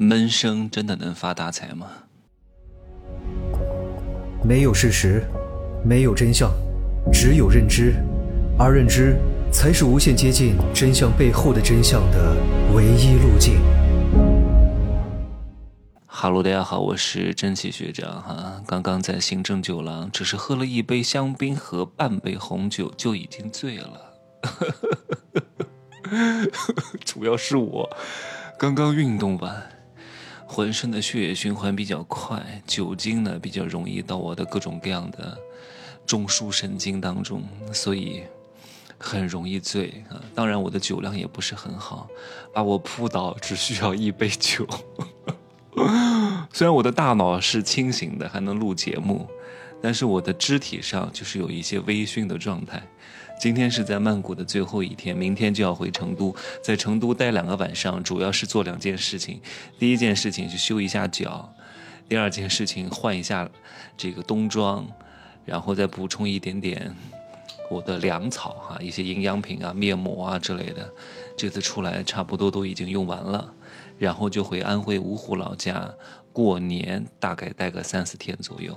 闷声真的能发大财吗？没有事实，没有真相，只有认知，而认知才是无限接近真相背后的真相的唯一路径。哈喽，大家好，我是真奇学长哈。刚刚在行政酒廊，只是喝了一杯香槟和半杯红酒，就已经醉了。主要是我刚刚运动完。浑身的血液循环比较快，酒精呢比较容易到我的各种各样的中枢神经当中，所以很容易醉啊。当然，我的酒量也不是很好，把我扑倒只需要一杯酒。虽然我的大脑是清醒的，还能录节目，但是我的肢体上就是有一些微醺的状态。今天是在曼谷的最后一天，明天就要回成都，在成都待两个晚上，主要是做两件事情。第一件事情是修一下脚，第二件事情换一下这个冬装，然后再补充一点点我的粮草哈，一些营养品啊、面膜啊之类的。这次出来差不多都已经用完了，然后就回安徽芜湖老家过年，大概待个三四天左右。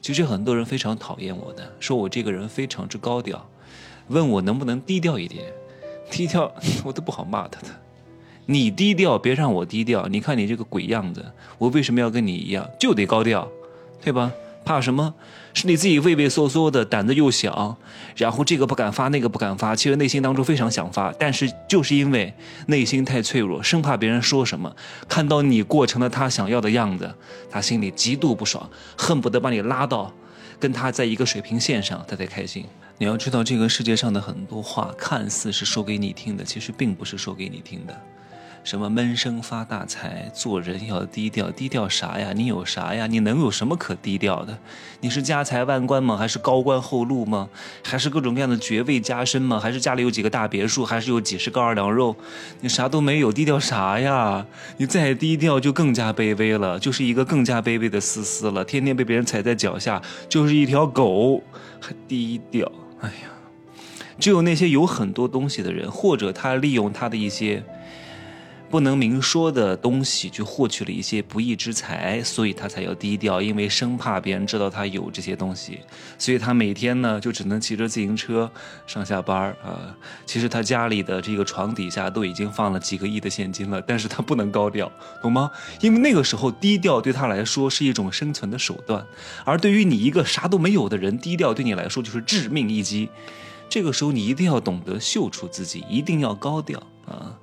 其实很多人非常讨厌我的，说我这个人非常之高调。问我能不能低调一点，低调 我都不好骂他的。你低调，别让我低调。你看你这个鬼样子，我为什么要跟你一样，就得高调，对吧？怕什么？是你自己畏畏缩缩的，胆子又小，然后这个不敢发，那个不敢发，其实内心当中非常想发，但是就是因为内心太脆弱，生怕别人说什么，看到你过成了他想要的样子，他心里极度不爽，恨不得把你拉到跟他在一个水平线上，他才开心。你要知道，这个世界上的很多话看似是说给你听的，其实并不是说给你听的。什么闷声发大财，做人要低调，低调啥呀？你有啥呀？你能有什么可低调的？你是家财万贯吗？还是高官厚禄吗？还是各种各样的爵位加身吗？还是家里有几个大别墅？还是有几十个二两肉？你啥都没有，低调啥呀？你再低调就更加卑微了，就是一个更加卑微的思思了，天天被别人踩在脚下，就是一条狗，还低调。哎呀，只有那些有很多东西的人，或者他利用他的一些不能明说的东西，去获取了一些不义之财，所以他才要低调，因为生怕别人知道他有这些东西，所以他每天呢就只能骑着自行车上下班啊。其实他家里的这个床底下都已经放了几个亿的现金了，但是他不能高调，懂吗？因为那个时候低调对他来说是一种生存的手段，而对于你一个啥都没有的人，低调对你来说就是致命一击。这个时候你一定要懂得秀出自己，一定要高调啊！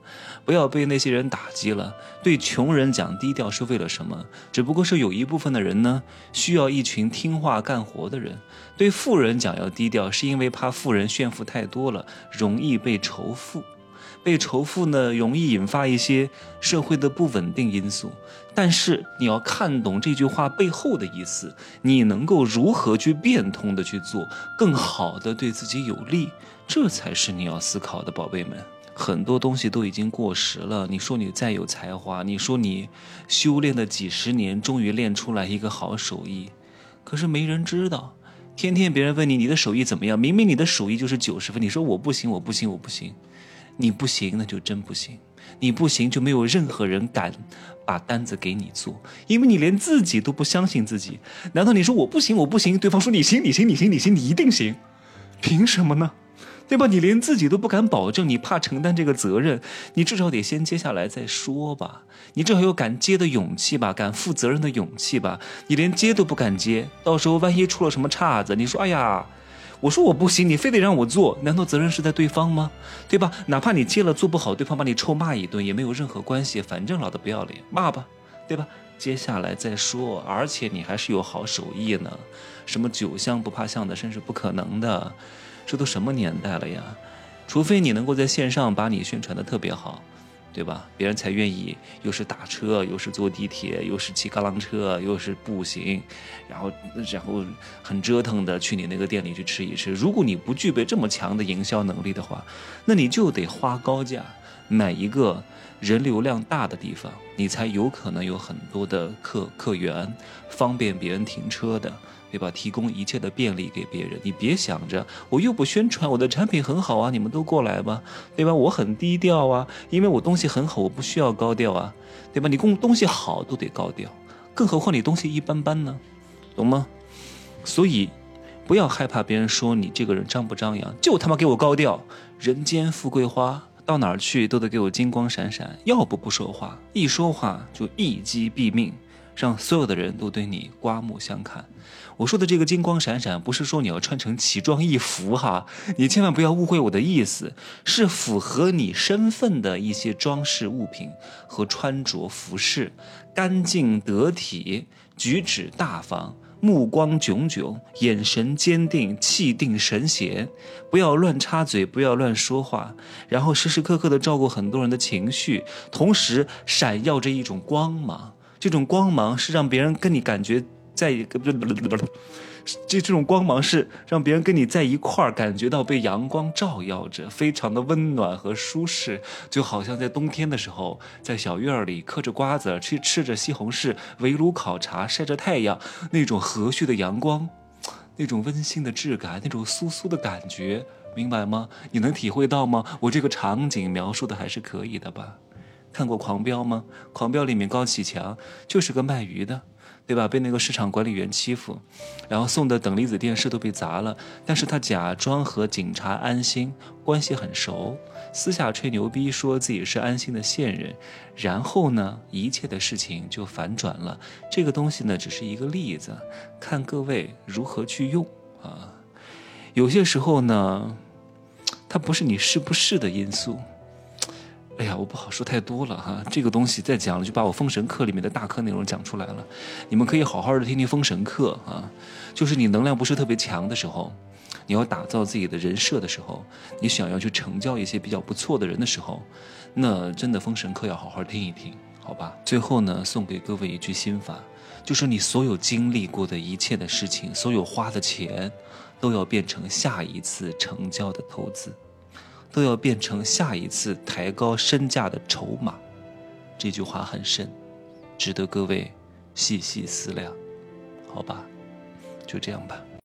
不要被那些人打击了。对穷人讲低调是为了什么？只不过是有一部分的人呢，需要一群听话干活的人。对富人讲要低调，是因为怕富人炫富太多了，容易被仇富。被仇富呢，容易引发一些社会的不稳定因素。但是你要看懂这句话背后的意思，你能够如何去变通的去做，更好的对自己有利，这才是你要思考的，宝贝们。很多东西都已经过时了。你说你再有才华，你说你修炼了几十年，终于练出来一个好手艺，可是没人知道。天天别人问你你的手艺怎么样，明明你的手艺就是九十分，你说我不行，我不行，我不行。你不行，那就真不行。你不行，就没有任何人敢把单子给你做，因为你连自己都不相信自己。难道你说我不行，我不行？对方说你行，你行，你行，你行，你一定行？凭什么呢？对吧？你连自己都不敢保证，你怕承担这个责任，你至少得先接下来再说吧。你至少有敢接的勇气吧，敢负责任的勇气吧。你连接都不敢接，到时候万一出了什么岔子，你说哎呀。我说我不行，你非得让我做，难道责任是在对方吗？对吧？哪怕你接了做不好，对方把你臭骂一顿也没有任何关系，反正老子不要脸，骂吧，对吧？接下来再说，而且你还是有好手艺呢，什么酒香不怕巷子深是不可能的，这都什么年代了呀？除非你能够在线上把你宣传的特别好。对吧？别人才愿意，又是打车，又是坐地铁，又是骑嘎啷车，又是步行，然后然后很折腾的去你那个店里去吃一吃。如果你不具备这么强的营销能力的话，那你就得花高价，哪一个人流量大的地方，你才有可能有很多的客客源，方便别人停车的。对吧？提供一切的便利给别人，你别想着我又不宣传我的产品很好啊，你们都过来吧，对吧？我很低调啊，因为我东西很好，我不需要高调啊，对吧？你供东西好都得高调，更何况你东西一般般呢，懂吗？所以不要害怕别人说你这个人张不张扬，就他妈给我高调，人间富贵花，到哪儿去都得给我金光闪闪，要不不说话，一说话就一击毙命。让所有的人都对你刮目相看。我说的这个金光闪闪，不是说你要穿成奇装异服哈，你千万不要误会我的意思，是符合你身份的一些装饰物品和穿着服饰，干净得体，举止大方，目光炯炯，眼神坚定，气定神闲，不要乱插嘴，不要乱说话，然后时时刻刻的照顾很多人的情绪，同时闪耀着一种光芒。这种光芒是让别人跟你感觉在一个，这这种光芒是让别人跟你在一块儿，感觉到被阳光照耀着，非常的温暖和舒适，就好像在冬天的时候，在小院里嗑着瓜子，吃吃着西红柿，围炉烤茶，晒着太阳，那种和煦的阳光，那种温馨的质感，那种酥酥的感觉，明白吗？你能体会到吗？我这个场景描述的还是可以的吧？看过《狂飙》吗？《狂飙》里面高启强就是个卖鱼的，对吧？被那个市场管理员欺负，然后送的等离子电视都被砸了。但是他假装和警察安心关系很熟，私下吹牛逼说自己是安心的线人，然后呢，一切的事情就反转了。这个东西呢，只是一个例子，看各位如何去用啊。有些时候呢，它不是你是不是的因素。哎呀，我不好说太多了哈，这个东西再讲了就把我封神课里面的大课内容讲出来了。你们可以好好的听听封神课啊，就是你能量不是特别强的时候，你要打造自己的人设的时候，你想要去成交一些比较不错的人的时候，那真的封神课要好好听一听，好吧？最后呢，送给各位一句心法，就是你所有经历过的一切的事情，所有花的钱，都要变成下一次成交的投资。都要变成下一次抬高身价的筹码，这句话很深，值得各位细细思量，好吧，就这样吧。